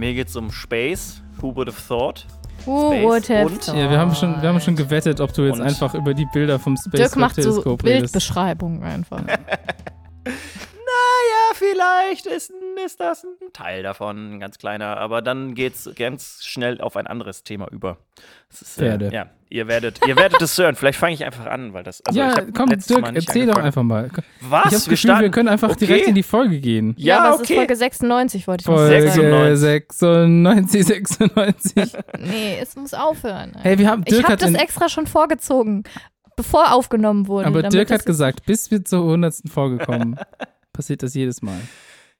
mir geht es um Space. Who would have thought? Who Space would have und- thought? Ja, wir haben schon, wir haben schon gewettet, ob du jetzt Und- einfach über die Bilder vom Space Dirk macht so Teleskop redest. Bildbeschreibungen einfach. Ja, vielleicht ist, ist das ein Teil davon, ein ganz kleiner. Aber dann geht's ganz schnell auf ein anderes Thema über. Das ist, Pferde. Äh, ja, ihr werdet, ihr werdet es hören. Vielleicht fange ich einfach an, weil das. Also ja, ich komm, Dirk, Mal erzähl doch einfach mal. Was? Ich habe das Gefühl, wir starten- können einfach Okay. direkt in die Folge gehen. Ja, aber es ist okay. Folge 96, wollte ich noch Folge sagen. 96, 96. Nee, es muss aufhören. Hey, wir haben ich Dirk habe hat das extra schon vorgezogen, bevor aufgenommen wurde. aber damit Dirk hat gesagt, bis wir zur 100. Folge kommen, passiert das jedes Mal.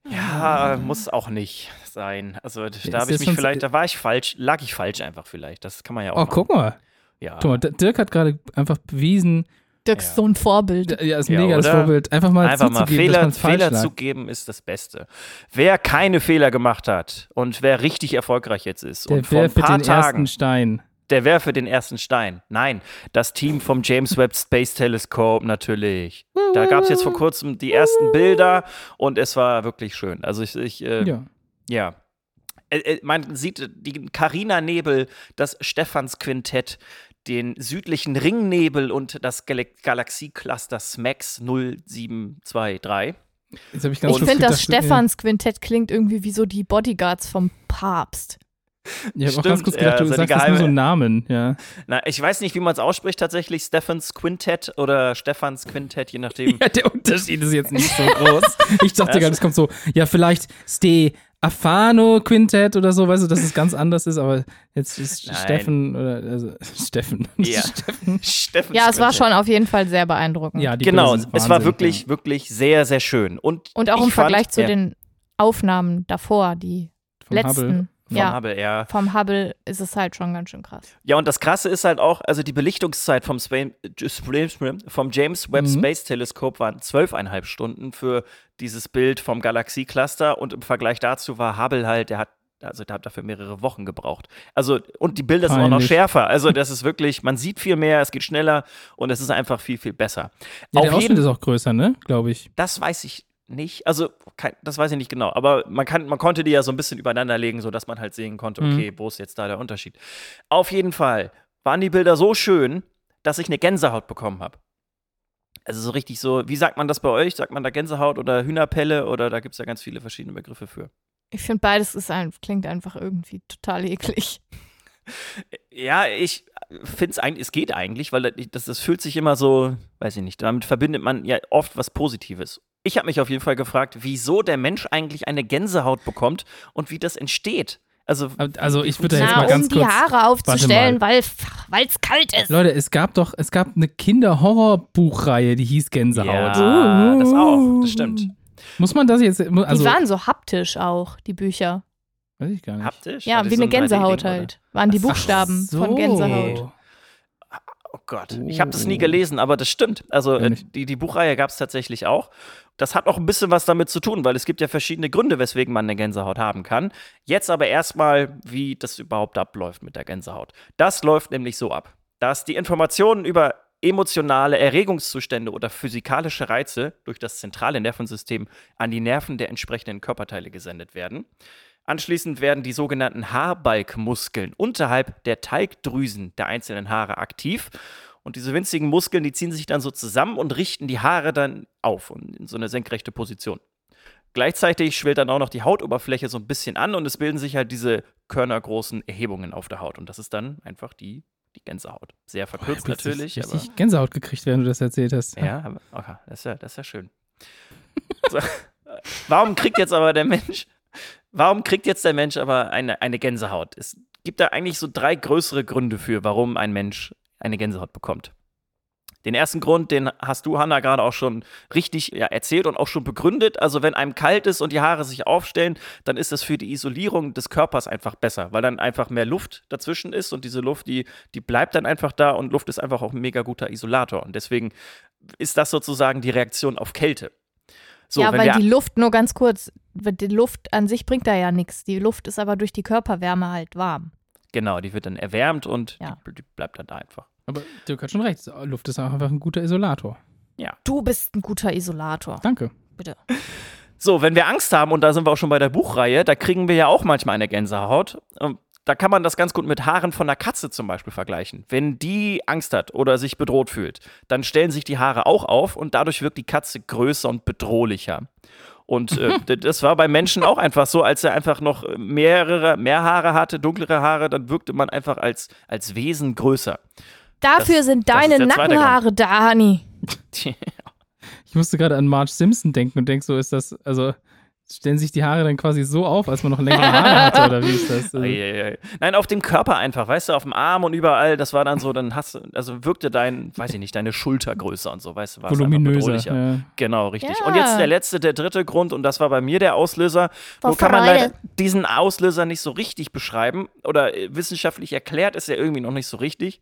Ja, muss auch nicht sein. Also da habe ich mich vielleicht, da war ich falsch, lag ich falsch einfach vielleicht. Das kann man ja auch. Oh, machen. guck mal. Ja. Guck mal, Dirk hat gerade einfach bewiesen, Dirk Ja. ist so ein Vorbild. ja, ist Ja, mega das oder? Vorbild, einfach mal Einfach mal Fehler, Fehler zugeben ist das Beste. Wer keine Fehler gemacht hat und wer richtig erfolgreich jetzt ist Der und vor ein paar den Tagen, ersten Stein. Der werfe den ersten Stein. Nein, das Team vom James Webb Space Telescope natürlich. Da gab es jetzt vor kurzem die ersten Bilder und es war wirklich schön. Also ich, ich äh, ja. Ja. Äh, äh, Man sieht den Carina-Nebel, das Stephans-Quintett, den südlichen Ringnebel und das Gal Galaxiecluster SMAX 0723. Jetzt habe ich Ich finde, das Stephans Quintett klingt irgendwie wie so die Bodyguards vom Papst. Ich habe auch ganz kurz gedacht, ja, du so die sagst das nur geheime- so einen Namen, ja. Na, ich weiß nicht, wie man es ausspricht tatsächlich, Stephans Quintett oder Stephans Quintett, je nachdem. Ja, der Unterschied ist jetzt nicht so groß. Ich dachte Ja, gerade, es kommt so, ja, vielleicht Ste Afano Quintett oder so, weißt du, dass es ganz anders ist, aber jetzt ist Nein. Steffen oder also Steffen. Ja. Steffen. Ja, es war schon auf jeden Fall sehr beeindruckend. Ja, die Genau, es war wirklich, ja. wirklich sehr, sehr schön. Und, Und auch im Vergleich fand, zu ja, den Aufnahmen davor, die letzten. Hubble. Vom ja, Hubble, ja. vom Hubble ist es halt schon ganz schön krass. Ja, und das Krasse ist halt auch, also die Belichtungszeit vom, Spa vom James Webb Mhm. Space Telescope waren zwölfeinhalb Stunden für dieses Bild vom Galaxiecluster und im Vergleich dazu war Hubble halt, der hat also der hat dafür mehrere Wochen gebraucht. Also, und die Bilder sind auch noch Peinlich. schärfer. Also, das ist wirklich, man sieht viel mehr, es geht schneller und es ist einfach viel, viel besser. Ja, der Auf Ausschnitt jeden ist auch größer, ne? Glaube ich. das weiß ich nicht. Also, kein, das weiß ich nicht genau. Aber man, kann, man konnte die ja so ein bisschen übereinander legen, sodass man halt sehen konnte, Mhm. okay, wo ist jetzt da der Unterschied. Auf jeden Fall waren die Bilder so schön, dass ich eine Gänsehaut bekommen habe. Also so richtig so, wie sagt man das bei euch? Sagt man da Gänsehaut oder Hühnerpelle oder da gibt es ja ganz viele verschiedene Begriffe für. Ich finde beides ist ein, klingt einfach irgendwie total eklig. Ja, ich finde es eigentlich, es geht eigentlich, weil das, das fühlt sich immer so, weiß ich nicht, damit verbindet man ja oft was Positives. Ich habe mich auf jeden Fall gefragt, wieso der Mensch eigentlich eine Gänsehaut bekommt und wie das entsteht. Also, Also ich würde da jetzt Na, mal ganz um die kurz. Haare aufzustellen, weil es kalt ist. Leute, es gab doch, es gab eine Kinder-Horror-Buchreihe, die hieß Gänsehaut. Ja, das auch, das stimmt. Muss man das jetzt, also, die waren so haptisch auch, die Bücher. weiß ich gar nicht. haptisch? Ja, wie so eine ein 3D-Ding, Gänsehaut halt. Waren die Ach Buchstaben So. von Gänsehaut. Gott, ich habe das nie gelesen, aber das stimmt. Also äh, die, die Buchreihe gab es tatsächlich auch. Das hat auch ein bisschen was damit zu tun, weil es gibt ja verschiedene Gründe, weswegen man eine Gänsehaut haben kann. Jetzt aber erstmal, wie das überhaupt abläuft mit der Gänsehaut. Das läuft nämlich so ab, dass die Informationen über emotionale Erregungszustände oder physikalische Reize durch das zentrale Nervensystem an die Nerven der entsprechenden Körperteile gesendet werden. Anschließend werden die sogenannten Haarbalkmuskeln unterhalb der Teigdrüsen der einzelnen Haare aktiv. Und diese winzigen Muskeln, die ziehen sich dann so zusammen und richten die Haare dann auf und in so eine senkrechte Position. Gleichzeitig schwillt dann auch noch die Hautoberfläche so ein bisschen an und es bilden sich halt diese körnergroßen Erhebungen auf der Haut. Und das ist dann einfach die, die Gänsehaut. Sehr verkürzt Ich jetzt natürlich, aber. richtig Gänsehaut gekriegt, während du das erzählt hast. Ja, aber, okay, das ist ja, das ist ja schön. So, warum kriegt jetzt aber der Mensch, warum kriegt jetzt der Mensch aber eine, eine Gänsehaut? Es gibt da eigentlich so drei größere Gründe für, warum ein Mensch eine Gänsehaut bekommt. Den ersten Grund, den hast du, Hanna, gerade auch schon richtig ja, erzählt und auch schon begründet. Also, wenn einem kalt ist und die Haare sich aufstellen, dann ist das für die Isolierung des Körpers einfach besser, weil dann einfach mehr Luft dazwischen ist und diese Luft, die, die bleibt dann einfach da und Luft ist einfach auch ein mega guter Isolator. Und deswegen ist das sozusagen die Reaktion auf Kälte. So, ja, wenn weil wir, die Luft nur ganz kurz, die Luft an sich bringt da ja nichts. Die Luft ist aber durch die Körperwärme halt warm. genau, die wird dann erwärmt und Ja. die, die bleibt dann da einfach. Aber Dirk hat schon recht. Luft ist auch einfach ein guter Isolator. Du bist ein guter Isolator. Danke. Bitte. So, wenn wir Angst haben, und da sind wir auch schon bei der Buchreihe, da kriegen wir ja auch manchmal eine Gänsehaut. Da kann man das ganz gut mit Haaren von einer Katze zum Beispiel vergleichen. Wenn die Angst hat oder sich bedroht fühlt, dann stellen sich die Haare auch auf und dadurch wirkt die Katze größer und bedrohlicher. Und äh, das war bei Menschen auch einfach so, als er einfach noch mehrere, mehr Haare hatte, dunklere Haare, dann wirkte man einfach als, als Wesen größer. Dafür Das- sind deine Nackenhaare da, Hani. Ich musste gerade an Marge Simpson denken und denk so, ist das, also stellen sich die Haare dann quasi so auf, als man noch längere Haare hatte, oder wie ist das? Eieiei. Nein, auf dem Körper einfach, weißt du, auf dem Arm und überall, das war dann so, dann hast du, also wirkte dein, weiß ich nicht, deine Schulter größer und so, weißt du, war voluminöser. bedrohlicher. Ja. Genau, richtig. Ja. Und jetzt der letzte, der dritte Grund, und das war bei mir der Auslöser. Nur kann man leider diesen Auslöser nicht so richtig beschreiben oder äh, wissenschaftlich erklärt ist er irgendwie noch nicht so richtig.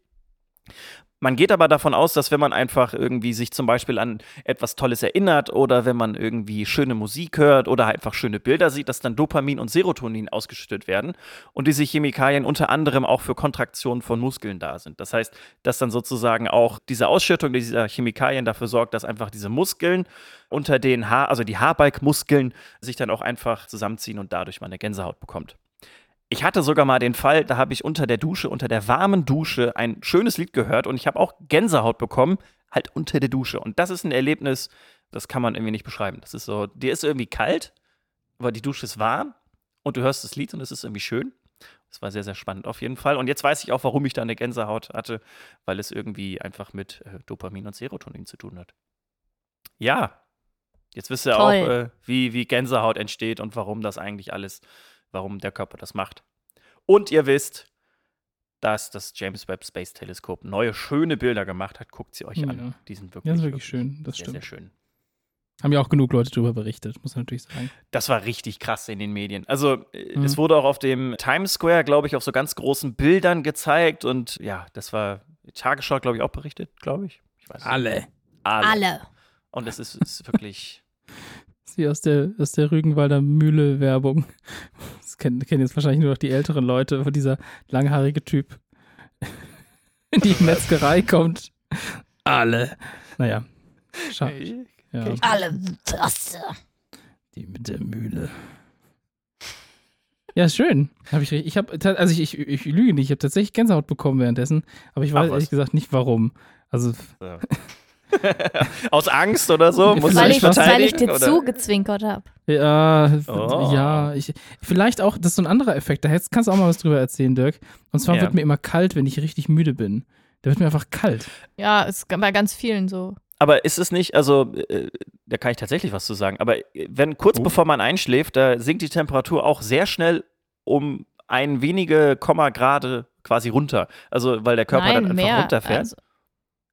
Man geht aber davon aus, dass wenn man einfach irgendwie sich zum Beispiel an etwas Tolles erinnert oder wenn man irgendwie schöne Musik hört oder einfach schöne Bilder sieht, dass dann Dopamin und Serotonin ausgeschüttet werden und diese Chemikalien unter anderem auch für Kontraktionen von Muskeln da sind. Das heißt, dass dann sozusagen auch diese Ausschüttung dieser Chemikalien dafür sorgt, dass einfach diese Muskeln unter den Haar, also die Haarbalkmuskeln, sich dann auch einfach zusammenziehen und dadurch man eine Gänsehaut bekommt. Ich hatte sogar mal den Fall, da habe ich unter der Dusche, unter der warmen Dusche ein schönes Lied gehört und ich habe auch Gänsehaut bekommen, halt unter der Dusche. Und das ist ein Erlebnis, das kann man irgendwie nicht beschreiben. Das ist so, dir ist irgendwie kalt, aber die Dusche ist warm und du hörst das Lied und es ist irgendwie schön. Das war sehr, sehr spannend auf jeden Fall. Und jetzt weiß ich auch, warum ich da eine Gänsehaut hatte, weil es irgendwie einfach mit äh, Dopamin und Serotonin zu tun hat. Ja, jetzt wisst ihr Toll. auch, äh, wie, wie Gänsehaut entsteht und warum das eigentlich alles, warum der Körper das macht. Und ihr wisst, dass das James Webb Space Teleskop neue schöne Bilder gemacht hat. Guckt sie euch Ja. an. Die sind wirklich, Ja, ist wirklich schön, das sehr, stimmt. sehr schön. Haben ja auch genug Leute darüber berichtet, muss man natürlich sagen. Das war richtig krass in den Medien. Also, äh, Mhm. es wurde auch auf dem Times Square, glaube ich, auf so ganz großen Bildern gezeigt. Und ja, das war Tagesschau, glaube ich, auch berichtet, glaube ich. ich. Alle. Alle. Alle. Und es ist, ist wirklich. Sie aus der, aus der Rügenwalder Mühle-Werbung. Das kennen, kennen jetzt wahrscheinlich nur noch die älteren Leute, wo dieser langhaarige Typ in die Metzgerei kommt. Alle. Naja. Schade. Ja, kenn ich Alle Tasse. die mit der Mühle. Ja, schön. Hab ich, ich habe, also ich, ich, ich lüge nicht, ich habe tatsächlich Gänsehaut bekommen währenddessen, aber ich weiß ehrlich gesagt nicht warum. Also, Ja. Aus Angst oder so? Musst du Weil ich, weil ich dir oder? zugezwinkert habe. Ja, Oh. ja, ich, vielleicht auch, das ist so ein anderer Effekt. Da kannst du auch mal was drüber erzählen, Dirk. Und zwar Ja. wird mir immer kalt, wenn ich richtig müde bin. Da wird mir einfach kalt. Ja, ist bei ganz vielen so. Aber ist es nicht, also, äh, da kann ich tatsächlich was zu sagen, aber äh, wenn kurz Oh. bevor man einschläft, da sinkt die Temperatur auch sehr schnell um ein wenige Komma Grade quasi runter. Also, weil der Körper Nein, dann einfach mehr. runterfährt. Also,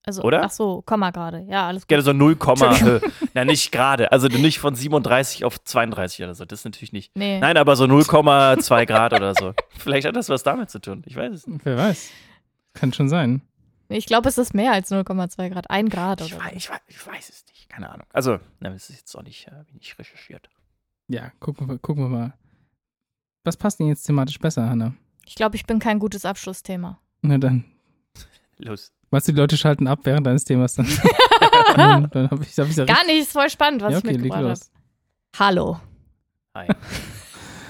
also, Oder? Ach so, Komma gerade. Ja, alles gut. Gerne so 0, Entschuldigung. na nicht gerade, also nicht von 37 auf 32 oder so, das ist natürlich nicht. Nee. Nein, aber so 0,2 Grad oder so. Vielleicht hat das was damit zu tun, ich weiß es nicht. Wer weiß. Kann schon sein. Ich glaube, es ist mehr als 0,2 Grad. Ein Grad Ich oder weiß, so. ich, weiß, ich weiß es nicht, keine Ahnung. Also, na, das ist jetzt auch nicht, äh, nicht recherchiert. Ja, gucken wir, gucken wir mal. Was passt denn jetzt thematisch besser, Hanna? Ich glaube, ich bin kein gutes Abschlussthema. Na dann. Los. Meinst du, die Leute schalten ab während deines Themas dann? Hm, dann habe ich, hab ich da Gar nicht, ist voll spannend, was ja, ich okay, leg mitgebracht habe. Hallo. Hi.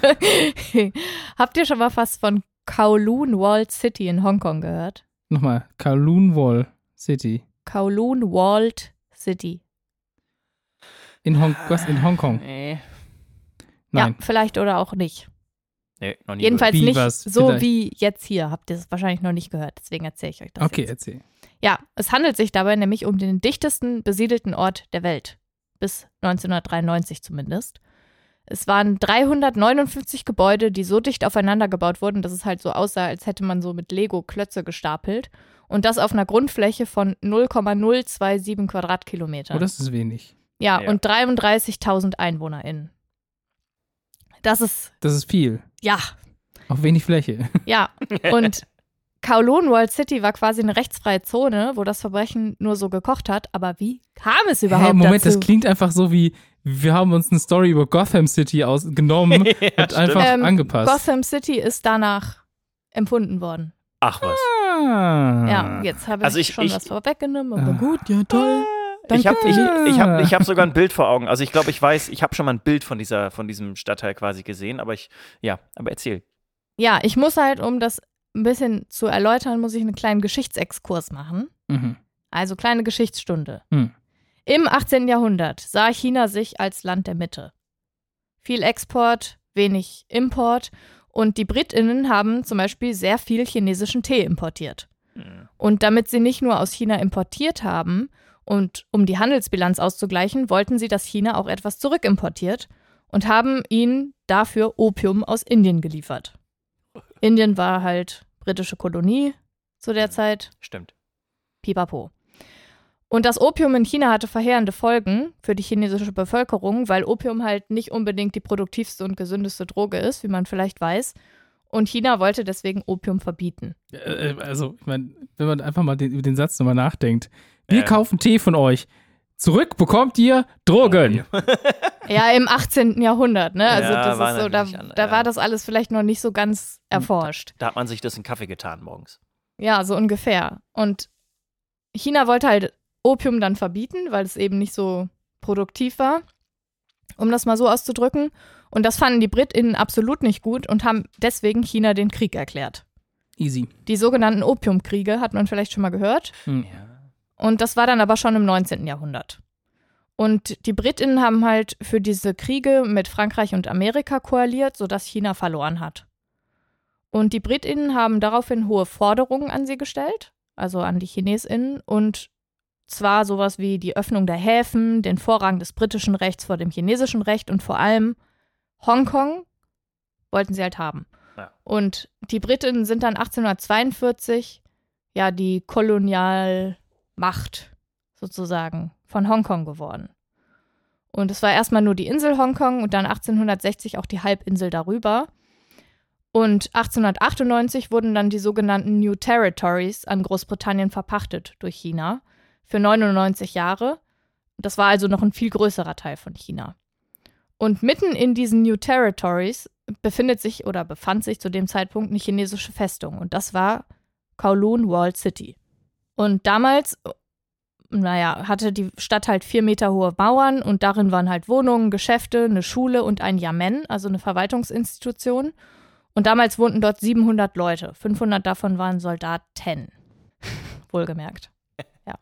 Habt ihr schon mal was von Kowloon Walled City in Hongkong gehört? Nochmal, Kowloon Wall City. Kowloon Walled City. In, Hong was, in Hongkong. Nee. Nein. Ja, vielleicht oder auch nicht. Nee, noch nie. Jedenfalls Wie, nicht was? so Vielleicht. wie jetzt hier. Habt ihr es wahrscheinlich noch nicht gehört. Deswegen erzähle ich euch das. Okay, Jetzt. erzähl. Ja, es handelt sich dabei nämlich um den dichtesten besiedelten Ort der Welt. Bis 1993 zumindest. Es waren 359 Gebäude, die so dicht aufeinander gebaut wurden, dass es halt so aussah, als hätte man so mit Lego Klötze gestapelt. Und das auf einer Grundfläche von 0,027 Quadratkilometern. Oh, das ist wenig. ja, Ja. und 33.000 EinwohnerInnen. Das ist, Das ist viel. ja, Auf wenig Fläche. ja. Und Kowloon World City war quasi eine rechtsfreie Zone, wo das Verbrechen nur so gekocht hat. Aber wie kam es überhaupt Hey, Moment, dazu? das klingt einfach so wie, wir haben uns eine Story über Gotham City ausgenommen Ja, und stimmt. einfach Ähm, angepasst. Gotham City ist danach empfunden worden. Ach was. Ah. Ja, jetzt habe ich, Also ich- schon ich- was vorweggenommen, aber Ah. gut, ja toll. Ich habe ich, Danke. ich hab, ich hab sogar ein Bild vor Augen. Also ich glaube, ich weiß, ich habe schon mal ein Bild von, dieser, von diesem Stadtteil quasi gesehen, aber ich, ja, aber erzähl. Ja, ich muss halt, um das ein bisschen zu erläutern, muss ich einen kleinen Geschichtsexkurs machen. Mhm. Also kleine Geschichtsstunde. Hm. Im 18. Jahrhundert sah China sich als Land der Mitte. Viel Export, wenig Import und die Britinnen haben zum Beispiel sehr viel chinesischen Tee importiert. Hm. Und damit sie nicht nur aus China importiert haben und um die Handelsbilanz auszugleichen, wollten sie, dass China auch etwas zurückimportiert und haben ihnen dafür Opium aus Indien geliefert. Indien war halt britische Kolonie zu der Zeit. Stimmt. Pipapo. Und das Opium in China hatte verheerende Folgen für die chinesische Bevölkerung, weil Opium halt nicht unbedingt die produktivste und gesündeste Droge ist, wie man vielleicht weiß. Und China wollte deswegen Opium verbieten. Äh, äh, Also, ich meine, wenn man einfach mal den, über den Satz nochmal nachdenkt. Wir Ja. kaufen Tee von euch. Zurück bekommt ihr Drogen. Ja, im 18. Jahrhundert, ne? Also Ja, das ist so, da, an- da ja. war das alles vielleicht noch nicht so ganz erforscht. Da hat man sich das in Kaffee getan morgens. Ja, so ungefähr. Und China wollte halt Opium dann verbieten, weil es eben nicht so produktiv war, um das mal so auszudrücken. Und das fanden die BritInnen absolut nicht gut und haben deswegen China den Krieg erklärt. Easy. Die sogenannten Opiumkriege hat man vielleicht schon mal gehört. Hm. Ja. Und das war dann aber schon im 19. Jahrhundert. Und die BritInnen haben halt für diese Kriege mit Frankreich und Amerika koaliert, sodass China verloren hat. Und die BritInnen haben daraufhin hohe Forderungen an sie gestellt, also an die ChinesInnen, und zwar sowas wie die Öffnung der Häfen, den Vorrang des britischen Rechts vor dem chinesischen Recht und vor allem Hongkong wollten sie halt haben. Ja. Und die Briten sind dann 1842 ja die Kolonialmacht sozusagen von Hongkong geworden. Und es war erstmal nur die Insel Hongkong und dann 1860 auch die Halbinsel darüber. Und 1898 wurden dann die sogenannten New Territories an Großbritannien verpachtet durch China für 99 Jahre. Das war also noch ein viel größerer Teil von China. Und mitten in diesen New Territories befindet sich oder befand sich zu dem Zeitpunkt eine chinesische Festung. Und das war Kowloon Walled City. Und damals, naja, hatte die Stadt halt vier Meter hohe Mauern und darin waren halt Wohnungen, Geschäfte, eine Schule und ein Yamen, also eine Verwaltungsinstitution. Und damals wohnten dort 700 Leute. 500 davon waren Soldaten. Wohlgemerkt. Ja.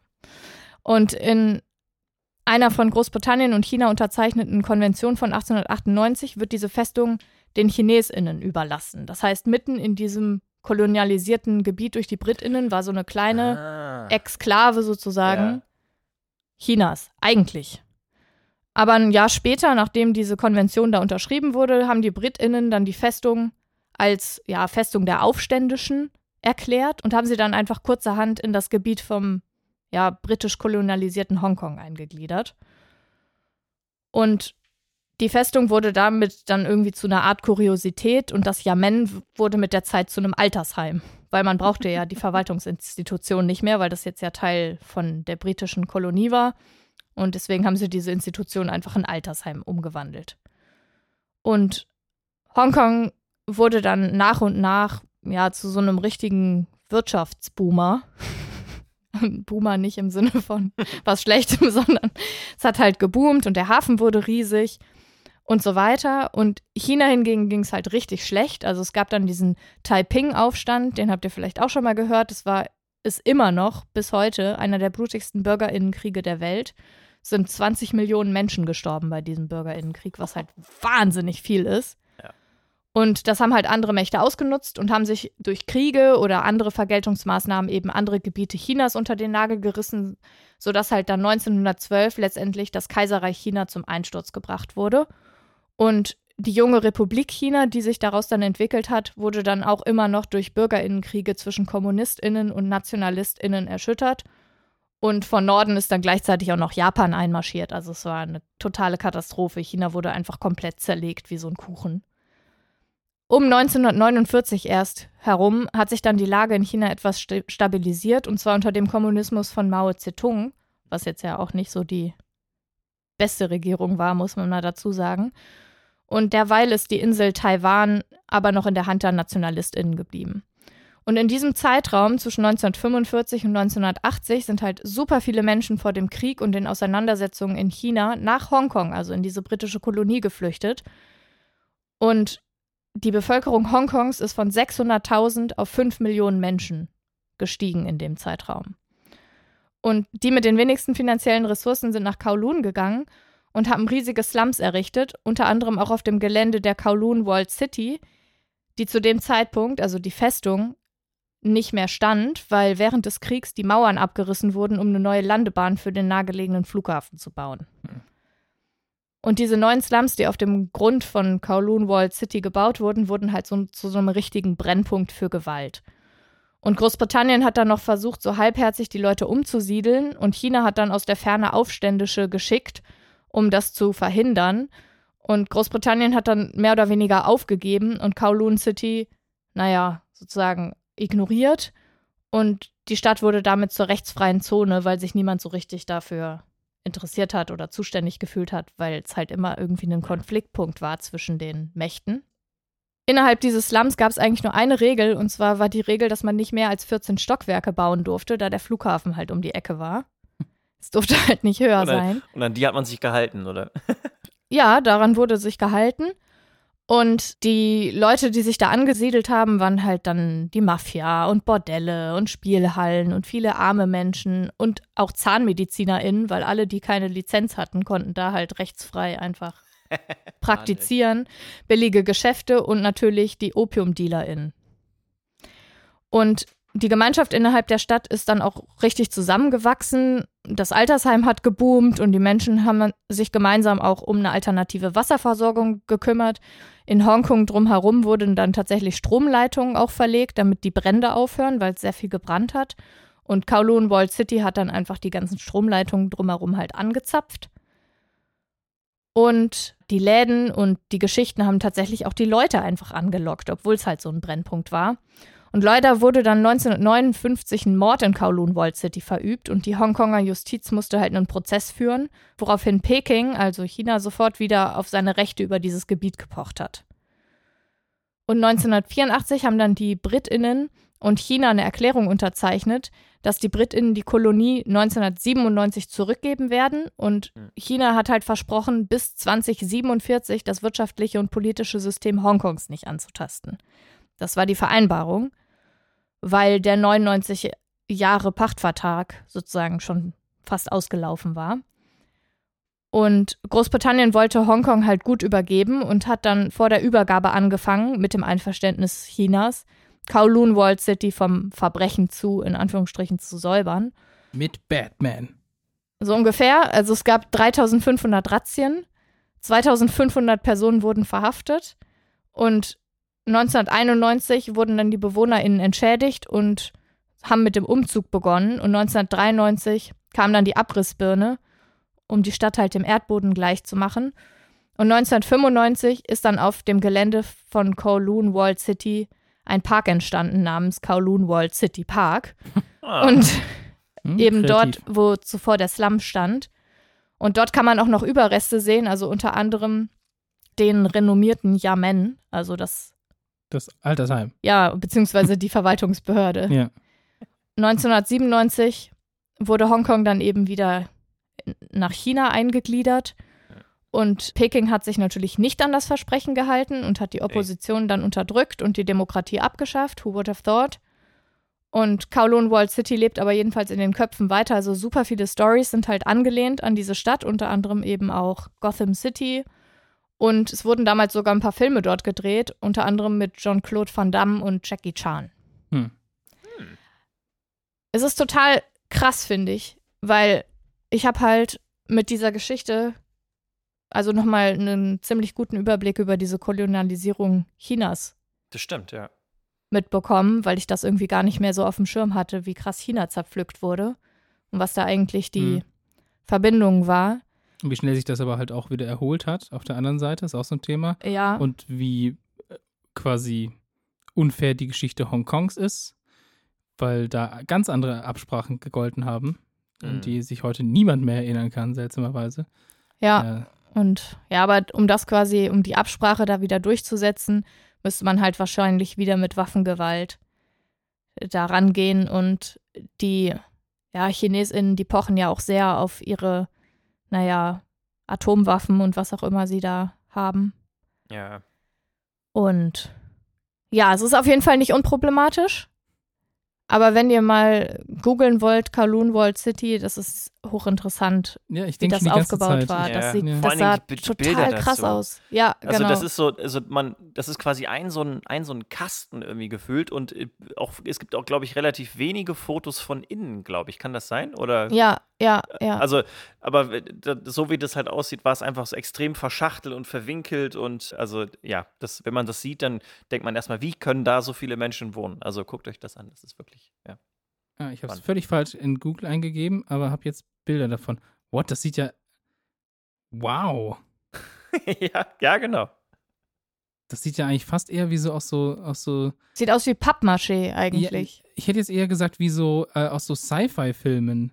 Und in einer von Großbritannien und China unterzeichneten Konvention von 1898 wird diese Festung den ChinesInnen überlassen. Das heißt, mitten in diesem kolonialisierten Gebiet durch die BritInnen war so eine kleine Ah. Exklave sozusagen Ja. Chinas, eigentlich. Aber ein Jahr später, nachdem diese Konvention da unterschrieben wurde, haben die BritInnen dann die Festung als ja, Festung der Aufständischen erklärt und haben sie dann einfach kurzerhand in das Gebiet vom ja, britisch kolonialisierten Hongkong eingegliedert. Und die Festung wurde damit dann irgendwie zu einer Art Kuriosität und das Yamen wurde mit der Zeit zu einem Altersheim, weil man brauchte ja die Verwaltungsinstitution nicht mehr, weil das jetzt ja Teil von der britischen Kolonie war. Und deswegen haben sie diese Institution einfach in Altersheim umgewandelt. Und Hongkong wurde dann nach und nach ja zu so einem richtigen Wirtschaftsboomer. Boomer nicht im Sinne von was Schlechtem, sondern es hat halt geboomt und der Hafen wurde riesig und so weiter. Und China hingegen ging es halt richtig schlecht. Also es gab dann diesen Taiping-Aufstand, den habt ihr vielleicht auch schon mal gehört. Es war, ist immer noch bis heute einer der blutigsten BürgerInnenkriege der Welt. Es sind 20 Millionen Menschen gestorben bei diesem BürgerInnenkrieg, was halt wahnsinnig viel ist. Ja. Und das haben halt andere Mächte ausgenutzt und haben sich durch Kriege oder andere Vergeltungsmaßnahmen eben andere Gebiete Chinas unter den Nagel gerissen, sodass halt dann 1912 letztendlich das Kaiserreich China zum Einsturz gebracht wurde. Und die junge Republik China, die sich daraus dann entwickelt hat, wurde dann auch immer noch durch Bürgerinnenkriege zwischen KommunistInnen und NationalistInnen erschüttert. Und von Norden ist dann gleichzeitig auch noch Japan einmarschiert. Also es war eine totale Katastrophe. China wurde einfach komplett zerlegt wie so ein Kuchen. Um 1949 erst herum hat sich dann die Lage in China etwas sta- stabilisiert und zwar unter dem Kommunismus von Mao Zedong, was jetzt ja auch nicht so die beste Regierung war, muss man mal dazu sagen. Und derweil ist die Insel Taiwan aber noch in der Hand der NationalistInnen geblieben. Und in diesem Zeitraum zwischen 1945 und 1980 sind halt super viele Menschen vor dem Krieg und den Auseinandersetzungen in China nach Hongkong, also in diese britische Kolonie, geflüchtet. Und die Bevölkerung Hongkongs ist von 600.000 auf 5 Millionen Menschen gestiegen in dem Zeitraum. Und die mit den wenigsten finanziellen Ressourcen sind nach Kowloon gegangen und haben riesige Slums errichtet, unter anderem auch auf dem Gelände der Kowloon Walled City, die zu dem Zeitpunkt, also die Festung, nicht mehr stand, weil während des Kriegs die Mauern abgerissen wurden, um eine neue Landebahn für den nahegelegenen Flughafen zu bauen. Hm. Und diese neuen Slums, die auf dem Grund von Kowloon Walled City gebaut wurden, wurden halt so, zu so einem richtigen Brennpunkt für Gewalt. Und Großbritannien hat dann noch versucht, so halbherzig die Leute umzusiedeln und China hat dann aus der Ferne Aufständische geschickt, um das zu verhindern. Und Großbritannien hat dann mehr oder weniger aufgegeben und Kowloon City, naja, sozusagen ignoriert und die Stadt wurde damit zur rechtsfreien Zone, weil sich niemand so richtig dafür interessiert hat oder zuständig gefühlt hat, weil es halt immer irgendwie ein Konfliktpunkt war zwischen den Mächten. Innerhalb dieses Slums gab es eigentlich nur eine Regel, und zwar war die Regel, dass man nicht mehr als 14 Stockwerke bauen durfte, da der Flughafen halt um die Ecke war. Es durfte halt nicht höher und an, sein. Und an die hat man sich gehalten, oder? ja, daran wurde sich gehalten. Und die Leute, die sich da angesiedelt haben, waren halt dann die Mafia und Bordelle und Spielhallen und viele arme Menschen und auch ZahnmedizinerInnen, weil alle, die keine Lizenz hatten, konnten da halt rechtsfrei einfach praktizieren. Billige Geschäfte und natürlich die OpiumdealerInnen. Und die Gemeinschaft innerhalb der Stadt ist dann auch richtig zusammengewachsen. Das Altersheim hat geboomt und die Menschen haben sich gemeinsam auch um eine alternative Wasserversorgung gekümmert. In Hongkong drumherum wurden dann tatsächlich Stromleitungen auch verlegt, damit die Brände aufhören, weil es sehr viel gebrannt hat. Und Kowloon Walled City hat dann einfach die ganzen Stromleitungen drumherum halt angezapft. Und die Läden und die Geschichten haben tatsächlich auch die Leute einfach angelockt, obwohl es halt so ein Brennpunkt war. Und leider wurde dann 1959 ein Mord in Kowloon Walled City verübt und die Hongkonger Justiz musste halt einen Prozess führen, woraufhin Peking, also China, sofort wieder auf seine Rechte über dieses Gebiet gepocht hat. Und 1984 haben dann die Britinnen und China eine Erklärung unterzeichnet, dass die Britinnen die Kolonie 1997 zurückgeben werden und. China hat halt versprochen, bis 2047 das wirtschaftliche und politische System Hongkongs nicht anzutasten. Das war die Vereinbarung weil der 99 Jahre Pachtvertrag sozusagen schon fast ausgelaufen war. Und Großbritannien wollte Hongkong halt gut übergeben und hat dann vor der Übergabe angefangen, mit dem Einverständnis Chinas, Kowloon Walled City vom Verbrechen zu, in Anführungsstrichen, zu säubern. Mit Batman. So ungefähr. Also es gab 3500 Razzien, 2500 Personen wurden verhaftet und 1991 wurden dann die BewohnerInnen entschädigt und haben mit dem Umzug begonnen. Und 1993 kam dann die Abrissbirne, um die Stadt halt dem Erdboden gleich zu machen. Und 1995 ist dann auf dem Gelände von Kowloon Walled City ein Park entstanden namens Kowloon Walled City Park. Ah. Und hm, eben kreativ. dort, wo zuvor der Slum stand. Und dort kann man auch noch Überreste sehen, also unter anderem den renommierten Yamen, also das das Altersheim. Ja, beziehungsweise die Verwaltungsbehörde. Ja. 1997 wurde Hongkong dann eben wieder nach China eingegliedert. Und Peking hat sich natürlich nicht an das Versprechen gehalten und hat die Opposition dann unterdrückt und die Demokratie abgeschafft. Who would have thought? Und Kowloon Walled City lebt aber jedenfalls in den Köpfen weiter. Also super viele Stories sind halt angelehnt an diese Stadt, unter anderem eben auch Gotham City und es wurden damals sogar ein paar Filme dort gedreht, unter anderem mit Jean-Claude Van Damme und Jackie Chan. Hm. Es ist total krass, finde ich, weil ich habe halt mit dieser Geschichte also nochmal einen ziemlich guten Überblick über diese Kolonialisierung Chinas. Das stimmt, ja. Mitbekommen, weil ich das irgendwie gar nicht mehr so auf dem Schirm hatte, wie krass China zerpflückt wurde und was da eigentlich die hm. Verbindung war. Und wie schnell sich das aber halt auch wieder erholt hat, auf der anderen Seite, ist auch so ein Thema. Ja. Und wie äh, quasi unfair die Geschichte Hongkongs ist, weil da ganz andere Absprachen gegolten haben, mhm. an die sich heute niemand mehr erinnern kann, seltsamerweise. Ja. Äh, und ja, aber um das quasi, um die Absprache da wieder durchzusetzen, müsste man halt wahrscheinlich wieder mit Waffengewalt da rangehen und die ja, ChinesInnen, die pochen ja auch sehr auf ihre, naja, Atomwaffen und was auch immer sie da haben. Ja. Und ja, es ist auf jeden Fall nicht unproblematisch. Aber wenn ihr mal googeln wollt, Kowloon Walled City, das ist hochinteressant, Ja, ich wie das aufgebaut Zeit. war. Ja. Das, sieht, Ja. Vor das sah die Bilder total krass dazu. aus. Ja, Also genau. das ist so, also man, das ist quasi ein so ein, ein so ein Kasten irgendwie gefüllt und äh, auch, es gibt auch, glaube ich, relativ wenige Fotos von innen, glaube ich. Kann das sein? Oder? ja, ja, ja. Also, aber so wie das halt aussieht, war es einfach so extrem verschachtelt und verwinkelt und also ja, das, wenn man das sieht, dann denkt man erstmal, wie können da so viele Menschen wohnen? Also guckt euch das an, das ist wirklich, ja. Ah, ich habe es völlig falsch in Google eingegeben, aber habe jetzt Bilder davon. What? Das sieht ja. Wow. ja, ja, genau. Das sieht ja eigentlich fast eher wie so aus so aus so. Sieht aus wie Pappmaché eigentlich. Ja, ich hätte jetzt eher gesagt wie so äh, aus so Sci-Fi-Filmen,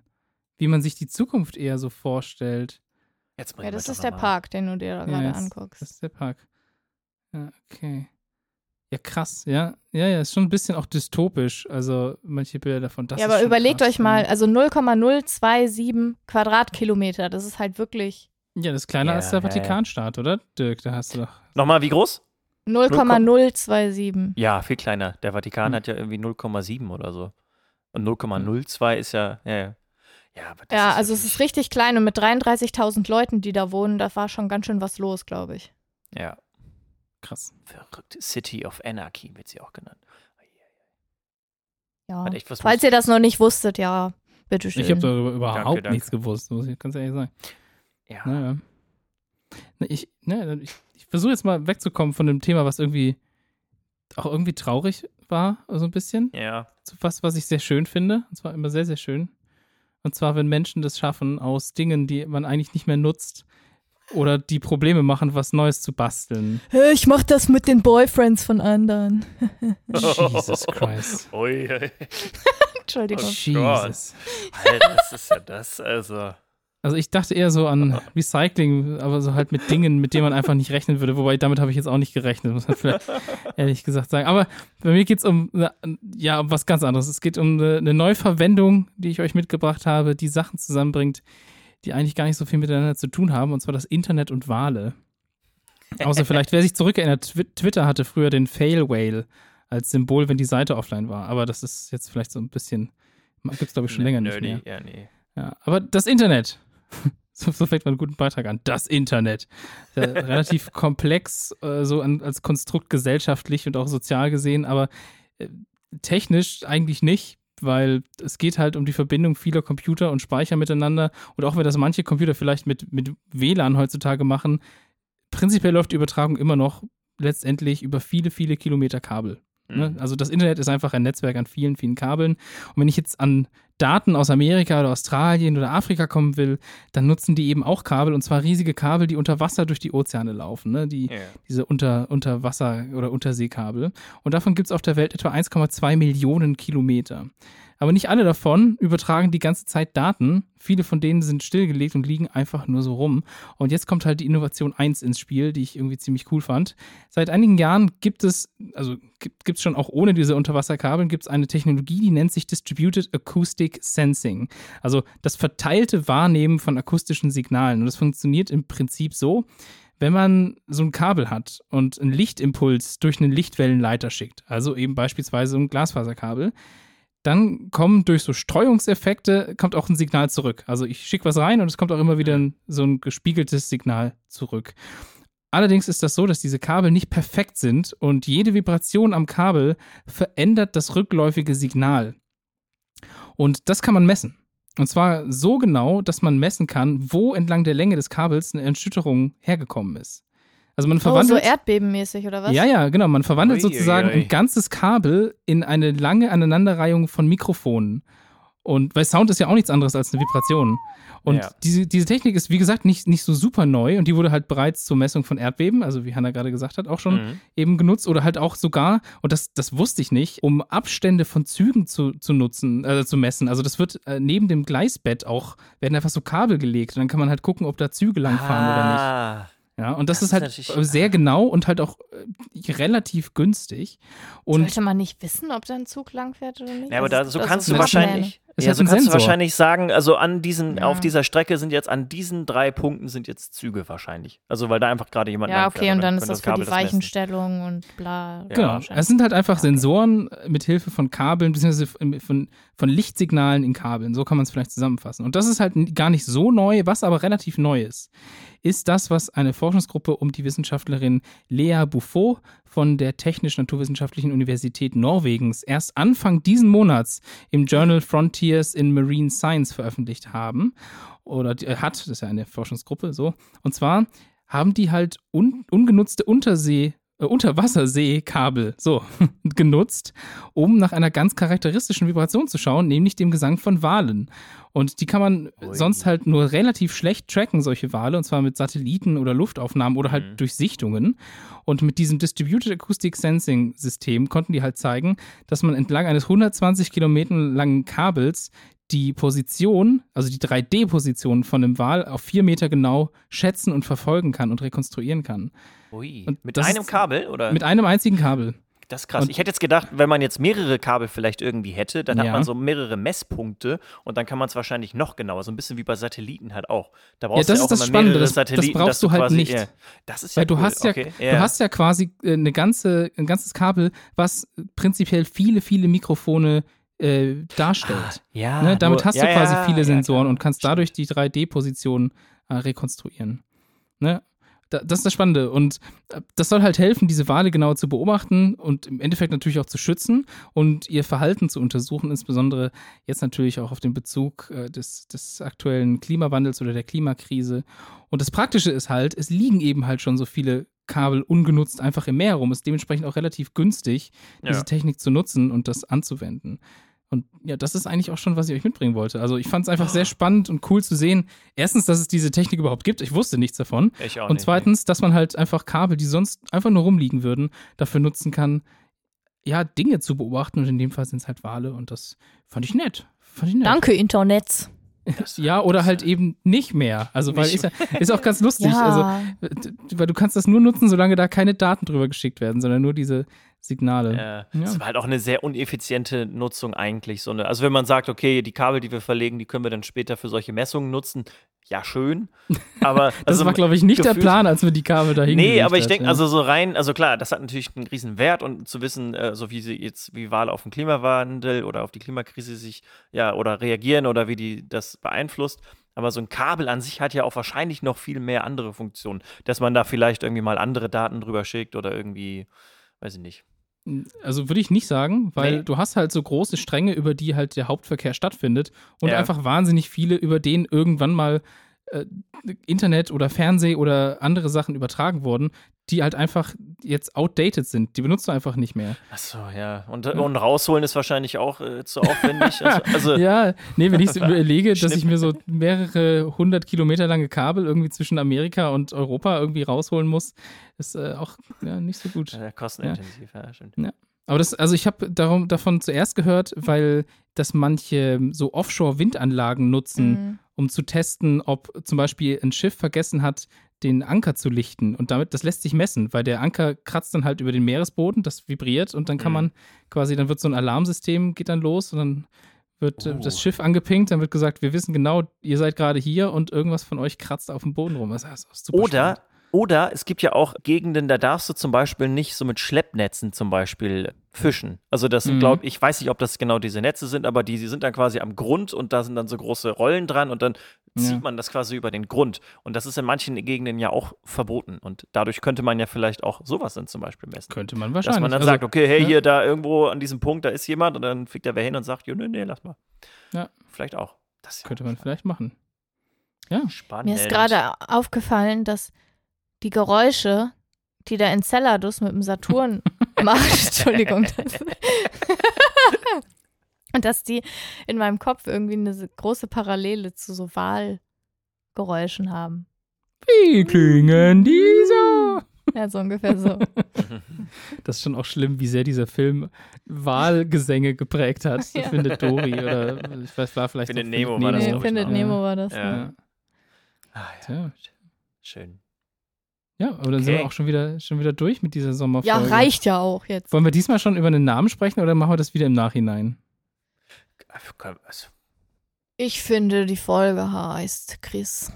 wie man sich die Zukunft eher so vorstellt. Jetzt Ja, das ist der mal- Park, den du dir da gerade jetzt- anguckst. Das ist der Park. Ja, okay. Ja, krass, ja. Ja, ja, ist schon ein bisschen auch dystopisch. Also manche Bilder davon. Das ja, ist aber schon überlegt krass, euch mal, ja. also 0,027 Quadratkilometer, das ist halt wirklich Ja, das ist kleiner Ja, als der ja, ja. Vatikanstaat, oder? Dirk, da hast du doch. Nochmal, wie groß? 0,027. Ja, viel kleiner. Der Vatikan Hm. hat ja irgendwie 0,7 oder so. Und 0,02 ist ja, ja, ja. Ja, aber das Ja, ist also es ist richtig klein und mit 33.000 Leuten, die da wohnen, da war schon ganz schön was los, glaube ich. Ja, Krass. verrückt. City of Anarchy wird sie auch genannt. Ja. Hat echt was Falls ihr das noch nicht wusstet, ja, bitteschön. Ich habe darüber überhaupt danke. nichts gewusst, muss ich ganz ehrlich sagen. Ja. Naja. Ne, Ich, ne, ich, ich versuche jetzt mal wegzukommen von dem Thema, was irgendwie auch irgendwie traurig war, so ein bisschen. Ja. Zu was, was ich sehr schön finde. Und zwar immer sehr, sehr schön. Und zwar, wenn Menschen das schaffen, aus Dingen, die man eigentlich nicht mehr nutzt oder die Probleme machen, was Neues zu basteln. Ich mach das mit den Boyfriends von anderen. Jesus Christ. Ui, ui. Entschuldigung. Oh Jesus. Alter, das ist ja das, also. Also ich dachte eher so an Recycling, aber so halt mit Dingen, mit denen man einfach nicht rechnen würde. Wobei damit habe ich jetzt auch nicht gerechnet, muss man vielleicht ehrlich gesagt sagen. Aber bei mir geht es um ja um was ganz anderes. Es geht um eine, Neuverwendung, die ich euch mitgebracht habe, die Sachen zusammenbringt, die eigentlich gar nicht so viel miteinander zu tun haben, und zwar das Internet und Wale. Außer vielleicht, wer sich zurückerinnert, Twi- Twitter hatte früher den Fail Whale als Symbol, wenn die Seite offline war. Aber das ist jetzt vielleicht so ein bisschen, gibt es glaube ich schon länger nicht mehr. Ja, nee. Ja, aber das Internet. So, so fängt man einen guten Beitrag an. Das Internet. Ja, relativ komplex, äh, so an, als Konstrukt gesellschaftlich und auch sozial gesehen, aber äh, technisch eigentlich nicht, weil es geht halt um die Verbindung vieler Computer und Speicher miteinander. Und auch wenn das manche Computer vielleicht mit, mit WLAN heutzutage machen, prinzipiell läuft die Übertragung immer noch letztendlich über viele, viele Kilometer Kabel. Ne? Mhm. Also das Internet ist einfach ein Netzwerk an vielen, vielen Kabeln. Und wenn ich jetzt an Daten aus Amerika oder Australien oder Afrika kommen will, dann nutzen die eben auch Kabel und zwar riesige Kabel, die unter Wasser durch die Ozeane laufen, ne? die, Ja. diese unter, Unterwasser- oder Unterseekabel. Und davon gibt es auf der Welt etwa 1,2 Millionen Kilometer. Aber nicht alle davon übertragen die ganze Zeit Daten. Viele von denen sind stillgelegt und liegen einfach nur so rum. Und jetzt kommt halt die Innovation 1 ins Spiel, die ich irgendwie ziemlich cool fand. Seit einigen Jahren gibt es, also gibt es schon auch ohne diese Unterwasserkabeln, gibt es eine Technologie, die nennt sich Distributed Acoustic Sensing. Also das verteilte Wahrnehmen von akustischen Signalen. Und das funktioniert im Prinzip so, wenn man so ein Kabel hat und einen Lichtimpuls durch einen Lichtwellenleiter schickt, also eben beispielsweise ein Glasfaserkabel, dann kommen durch so Streuungseffekte, kommt auch ein Signal zurück. Also ich schicke was rein und es kommt auch immer wieder ein, so ein gespiegeltes Signal zurück. Allerdings ist das so, dass diese Kabel nicht perfekt sind und jede Vibration am Kabel verändert das rückläufige Signal. Und das kann man messen. Und zwar so genau, dass man messen kann, wo entlang der Länge des Kabels eine Erschütterung hergekommen ist. Also man Oh, so verwandelt. erdbebenmäßig, oder was? Ja, ja, genau. Man verwandelt Ui, sozusagen ui, ui. ein ganzes Kabel in eine lange Aneinanderreihung von Mikrofonen. Und weil Sound ist ja auch nichts anderes als eine Vibration. Und Ja. diese, diese Technik ist, wie gesagt, nicht, nicht so super neu und die wurde halt bereits zur Messung von Erdbeben, also wie Hannah gerade gesagt hat, auch schon Mhm. eben genutzt oder halt auch sogar, und das, das wusste ich nicht, um Abstände von Zügen zu, zu nutzen, äh, zu messen. Also das wird äh, neben dem Gleisbett auch, werden einfach so Kabel gelegt und dann kann man halt gucken, ob da Züge langfahren oder nicht. Ah, Ja, und das, Das ist halt ist natürlich- sehr genau und halt auch äh, relativ günstig. Und Sollte man nicht wissen, ob da ein Zug lang fährt oder nicht? Ja, aber da, so kannst du wahrscheinlich, Es ja, so kannst du Sensor. wahrscheinlich sagen, also an diesen, Ja. auf dieser Strecke sind jetzt an diesen drei Punkten sind jetzt Züge wahrscheinlich. Also weil da einfach gerade jemand Ja, okay, und dann ist könnte das für die das. Weichenstellung und bla. Ja, Genau. Es sind halt einfach Ja, okay. Sensoren mit Hilfe von Kabeln, beziehungsweise von, von, Lichtsignalen in Kabeln. So kann man es vielleicht zusammenfassen. Und das ist halt gar nicht so neu, was aber relativ neu ist, ist das, was eine Forschungsgruppe um die Wissenschaftlerin Lea Buffo von der Technisch-Naturwissenschaftlichen Universität Norwegens erst Anfang diesen Monats im Journal Frontiers in Marine Science veröffentlicht haben. Oder äh, hat, das ist ja eine Forschungsgruppe, so. Und zwar haben die halt un, ungenutzte Untersee äh, Unterwasserseekabel so genutzt, um nach einer ganz charakteristischen Vibration zu schauen, nämlich dem Gesang von Walen. Und die kann man Ui. sonst halt nur relativ schlecht tracken, solche Wale, und zwar mit Satelliten oder Luftaufnahmen oder halt Mhm. durch Sichtungen. Und mit diesem Distributed Acoustic Sensing System konnten die halt zeigen, dass man entlang eines 120 Kilometer langen Kabels die Position, also die 3D-Position von einem Wal auf vier Meter genau schätzen und verfolgen kann und rekonstruieren kann. Ui. Und Mit das einem ist- Kabel oder? Mit einem einzigen Kabel. das ist krass. und- ich hätte jetzt gedacht, wenn man jetzt mehrere Kabel vielleicht irgendwie hätte, dann Ja. hat man so mehrere Messpunkte und dann kann man es wahrscheinlich noch genauer, so ein bisschen wie bei Satelliten halt auch. Da Ja, brauchst das du ja ist auch das Spannende, das- das brauchst dass du halt quasi, nicht. Ja, das ist ja Weil du cool. hast ja, okay. du hast ja quasi äh, eine ganze, ein ganzes Kabel, was prinzipiell viele, viele Mikrofone äh, darstellt. ja, ne? Damit nur- hast ja, du quasi ja, viele ja, Sensoren klar. und kannst dadurch die 3D-Position äh, rekonstruieren. Ne? Da, das ist das Spannende. Und äh, das soll halt helfen, diese Wale genau zu beobachten und im Endeffekt natürlich auch zu schützen und ihr Verhalten zu untersuchen, insbesondere jetzt natürlich auch auf den Bezug äh, des, des aktuellen Klimawandels oder der Klimakrise. Und das Praktische ist halt, es liegen eben halt schon so viele Kabel ungenutzt einfach im Meer rum. Es ist dementsprechend auch relativ günstig, diese Ja. Technik zu nutzen und das anzuwenden. Und ja, das ist eigentlich auch schon, was ich euch mitbringen wollte. Also ich fand es einfach sehr spannend und cool zu sehen. Erstens, dass es diese Technik überhaupt gibt. Ich wusste nichts davon. Ich auch Und nicht, zweitens, dass man halt einfach Kabel, die sonst einfach nur rumliegen würden, dafür nutzen kann, ja, Dinge zu beobachten. Und in dem Fall sind es halt Wale. Und das fand ich nett. Fand ich nett. Danke, Internet. Ja, oder halt eben nicht mehr. Also, weil ist, ja, ist auch ganz lustig. Ja. Also, weil du kannst das nur nutzen, solange da keine Daten drüber geschickt werden, sondern nur diese Signale. Ja. Ja. Das war halt auch eine sehr uneffiziente Nutzung eigentlich. So eine, also wenn man sagt, okay, die Kabel, die wir verlegen, die können wir dann später für solche Messungen nutzen, ja schön. Aber Das also, war, glaube ich, nicht der gefühlt- Plan, als wir die Kabel dahin Nee, aber ich denke, hat, also so rein, also klar, das hat natürlich einen riesen Wert und zu wissen, äh, so wie sie jetzt, wie Wale auf den Klimawandel oder auf die Klimakrise sich, ja, oder reagieren oder wie die das beeinflusst. Aber so ein Kabel an sich hat ja auch wahrscheinlich noch viel mehr andere Funktionen, dass man da vielleicht irgendwie mal andere Daten drüber schickt oder irgendwie, weiß ich nicht. Also würde ich nicht sagen, weil Nee. du hast halt so große Stränge, über die halt der Hauptverkehr stattfindet und Ja. einfach wahnsinnig viele, über denen irgendwann mal äh, Internet oder Fernseh oder andere Sachen übertragen wurden, die halt einfach jetzt outdated sind. Die benutzt du einfach nicht mehr. Achso, ja. Und, und rausholen ist wahrscheinlich auch äh, zu aufwendig. Also, also Ja, nee, wenn ich überlege, dass ich mir so mehrere hundert Kilometer lange Kabel irgendwie zwischen Amerika und Europa irgendwie rausholen muss, ist äh, auch ja, nicht so gut. äh, kostenintensiv, ja, stimmt. Aber das, also ich habe darum davon zuerst gehört, weil das manche so Offshore-Windanlagen nutzen, Mhm. um zu testen, ob zum Beispiel ein Schiff vergessen hat, den Anker zu lichten. Und damit, das lässt sich messen, weil der Anker kratzt dann halt über den Meeresboden, das vibriert und dann kann Mhm. man quasi, dann wird so ein Alarmsystem, geht dann los und dann wird äh, Oh. das Schiff angepinkt, dann wird gesagt, wir wissen genau, ihr seid gerade hier und irgendwas von euch kratzt auf dem Boden rum. Das ist super Oder, spannend. Oder es gibt ja auch Gegenden, da darfst du zum Beispiel nicht so mit Schleppnetzen zum Beispiel fischen. Also das sind, Mhm. glaube ich, weiß nicht, ob das genau diese Netze sind, aber die, die sind dann quasi am Grund und da sind dann so große Rollen dran und dann zieht Ja. man das quasi über den Grund. Und das ist in manchen Gegenden ja auch verboten. Und dadurch könnte man ja vielleicht auch sowas dann zum Beispiel messen. Könnte man wahrscheinlich. Dass man dann Also, sagt, okay, hey, ja. hier, da irgendwo an diesem Punkt, da ist jemand und dann fliegt da wer hin und sagt, jo, nee, nee, lass mal. Ja. Vielleicht auch. Das Könnte man vielleicht machen. Ja. spannend. Mir ist gerade aufgefallen, dass die Geräusche, die der Enceladus mit dem Saturn macht, Entschuldigung, und dass die in meinem Kopf irgendwie eine große Parallele zu so Wahlgeräuschen haben. Wie klingen diese? Ja, so ungefähr so. Das ist schon auch schlimm, wie sehr dieser Film Wahlgesänge geprägt hat. Ja. Findet Dory oder ich weiß, war vielleicht Findet Nemo Findet war das, ich, Findet noch. Nemo war das. Ja. ne? Ah, ja. Schön. Ja, aber dann sind wir Okay. auch schon wieder, schon wieder durch mit dieser Sommerfolge. Ja, reicht ja auch jetzt. Wollen wir diesmal schon über einen Namen sprechen oder machen wir das wieder im Nachhinein? Ich finde, die Folge heißt Chris.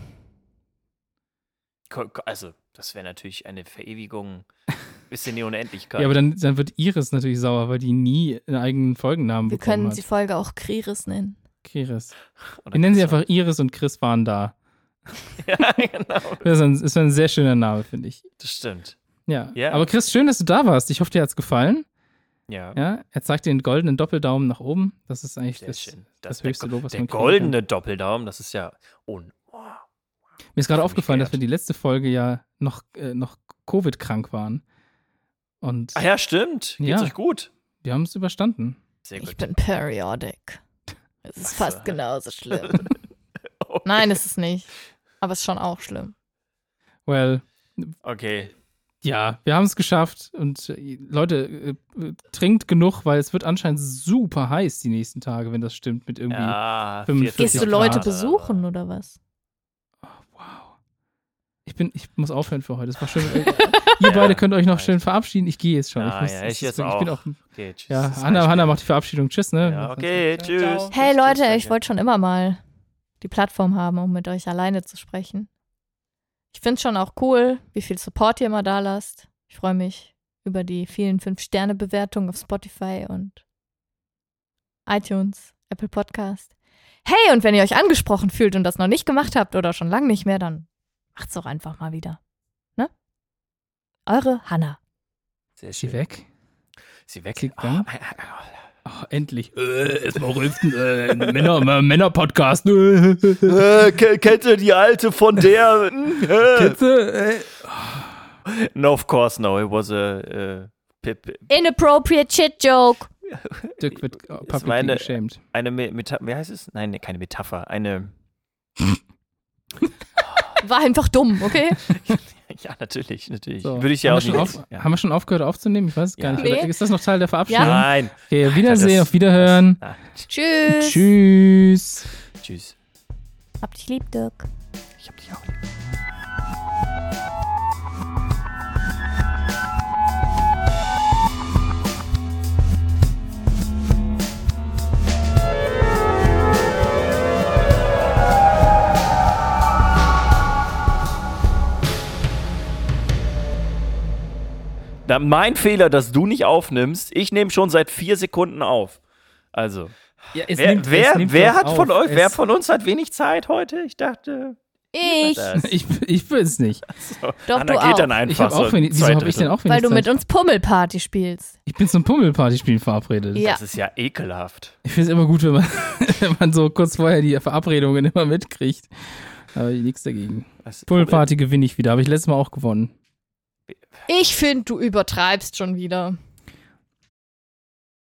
also, das wäre natürlich eine Verewigung bis in die Unendlichkeit. Ja, aber dann, dann wird Iris natürlich sauer, weil die nie einen eigenen Folgennamen Wir bekommen können hat. die Folge auch Kriris nennen. Iris. Oder Wir nennen sie einfach Iris und Chris waren da. Ja, genau. Das ist ein, ist ein sehr schöner Name, finde ich. Das stimmt. Ja. Ja. Aber Chris, schön, dass du da warst. Ich hoffe, dir hat's gefallen. Ja. Ja, er zeigt den goldenen Doppeldaumen nach oben. Das ist eigentlich Sehr das, schön. das der höchste Lob, was Der man kriegen goldene Doppeldaum, das ist ja. Oh. Mir ist gerade aufgefallen, dass wir die letzte Folge ja noch, äh, noch Covid-krank waren. Und Ach ja, stimmt. Geht's Ja. euch gut? wir haben es überstanden. Sehr Ich gut. bin periodic. Es ist Was fast genauso schlimm. Okay. Nein, ist es nicht. Aber es ist schon auch schlimm. Well, Okay. ja, wir haben es geschafft. Und äh, Leute, äh, trinkt genug, weil es wird anscheinend super heiß die nächsten Tage, wenn das stimmt mit irgendwie. Ja, 45 Gehst du. Leute Grad. besuchen oder was? Wow. Ich bin, ich muss aufhören für heute. Es war schön. Äh, Ihr beide könnt euch noch schön verabschieden. Ich gehe jetzt schon. Ja, ich muss, ja, ich jetzt Ich bin auch. auch Okay, tschüss. ja, Hanna, Hanna macht die Verabschiedung. Tschüss, ne? Ja, okay, tschüss. Hey Leute, ich wollte schon immer mal die Plattform haben, um mit euch alleine zu sprechen. Ich finde es schon auch cool, wie viel Support ihr immer da lasst. Ich freue mich über die vielen 5-Sterne-Bewertungen auf Spotify und iTunes, Apple Podcast. Hey, und wenn ihr euch angesprochen fühlt und das noch nicht gemacht habt oder schon lange nicht mehr, dann macht's doch einfach mal wieder. Ne? Eure Hanna. Sehr Ist sie schön. weg? Sie weg. Klickt Oh, oh, endlich. Äh, erstmal rülpsen. Äh, Männer, Männer-Podcast. Äh, Äh, ke- kennt ihr die alte von der? Äh. Kitze, äh. no, of course, no. It was a uh, pip, Inappropriate Shit Joke. Dirk wird äh, publicly war eine- geschämt. eine Me Meta wie heißt es? Nein, keine Metapher. Eine. War einfach dumm, okay? Ja, natürlich, natürlich. So. Würde ich ja haben auch wir schon nicht. auf, ja. Haben wir schon aufgehört aufzunehmen? Ich weiß es gar Ja. nicht. Oder Nee. Ist das noch Teil der Verabschiedung? Nein. Okay, Wiedersehen, Das- auf Wiederhören. Ah, Tschüss. Tschüss. tschüss. Hab dich lieb, Dirk. Ich hab dich auch lieb. Mein Fehler, dass du nicht aufnimmst. Ich nehme schon seit vier Sekunden auf. Also, Ja, es wer, nimmt- es wer, nimmt wer hat von auf. euch, wer Es- von uns hat wenig Zeit heute? Ich dachte, Ich. Ich, ich will es nicht. So, Doch, Anna du geht auch. dann einfach Ich habe auch so wenig. Wieso habe ich denn auch wenig weil du Zeit? mit uns Pummelparty spielst. Ich bin zum Pummelpartyspielen verabredet. Ja. Das ist ja ekelhaft. Ich finde es immer gut, wenn man, wenn man so kurz vorher die Verabredungen immer mitkriegt. Aber nichts dagegen. Pummelparty gewinne ich wieder. Habe ich letztes Mal auch gewonnen. Ich finde, du übertreibst schon wieder.